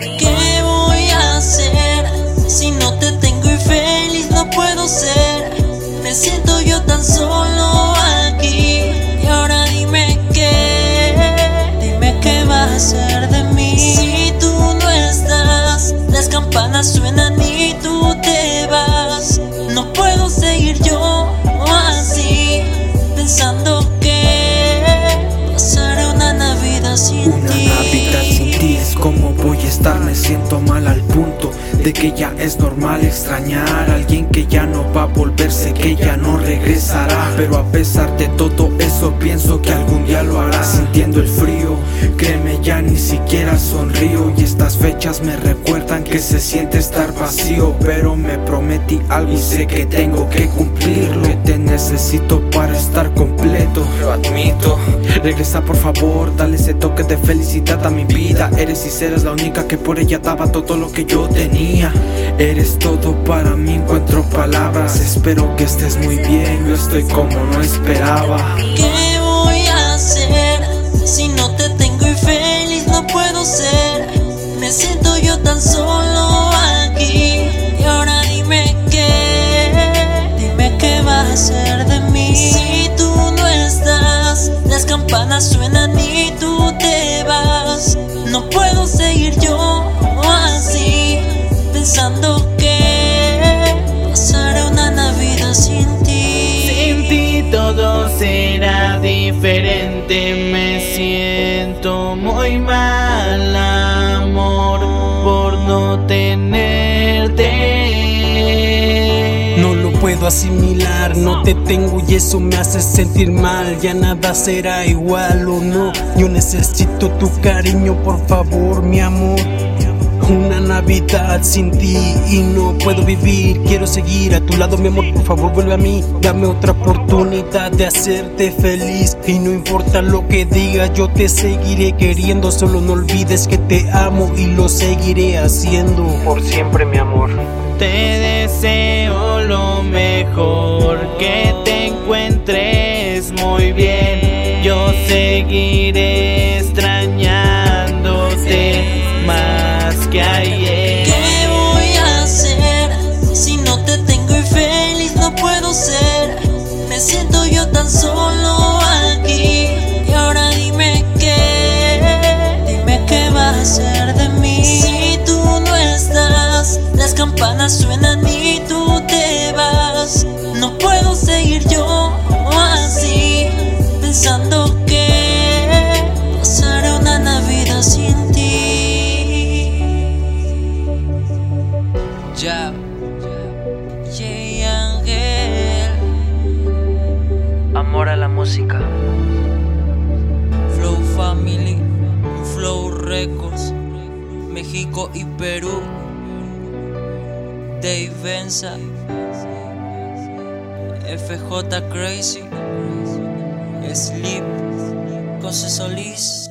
Que De que ya es normal extrañar a alguien que ya no va a volverse, que ya no regresará. Pero a pesar de todo eso, pienso que algún día lo hará. Sintiendo el frío, créeme, ya ni siquiera sonrío. Y estas fechas me recuerdan que se siente estar vacío. Pero me prometí algo y sé que tengo que cumplirlo. Que te necesito para estar completo, lo admito. Regresa por favor, dale ese toque de felicidad a mi vida. Eres y serás la única que por ella daba todo lo que yo tenía. Eres todo para mí, encuentro palabras. Espero que estés muy bien, yo estoy como no esperaba. ¿Qué voy a hacer si no te tengo y feliz no puedo ser? Me siento yo tan solo aquí. Y ahora dime qué, dime qué va a ser de mí. Si tú no estás, las campanas suenan y tú te vas. No puedo mal, amor, por no tenerte. No lo puedo asimilar, no te tengo y eso me hace sentir mal. Ya nada será igual o no. Yo necesito tu cariño, por favor, mi amor. Una Navidad sin ti y no puedo vivir. Quiero seguir a tu lado, mi amor. Por favor, vuelve a mí. Dame otra oportunidad de hacerte feliz. Y no importa lo que digas, yo te seguiré queriendo. Solo no olvides que te amo y lo seguiré haciendo. Por siempre, mi amor. Te deseo lo mejor, que te encuentres muy bien. Yo seguiré campanas suenan y tú te vas. No puedo seguir yo así, pensando que pasará una Navidad sin ti. Ya, Jay Ángel, Amor a la música. Flow Family, Flow Records, México y Perú, Dave Benza, FJ Crazy, Sleep, José Solís.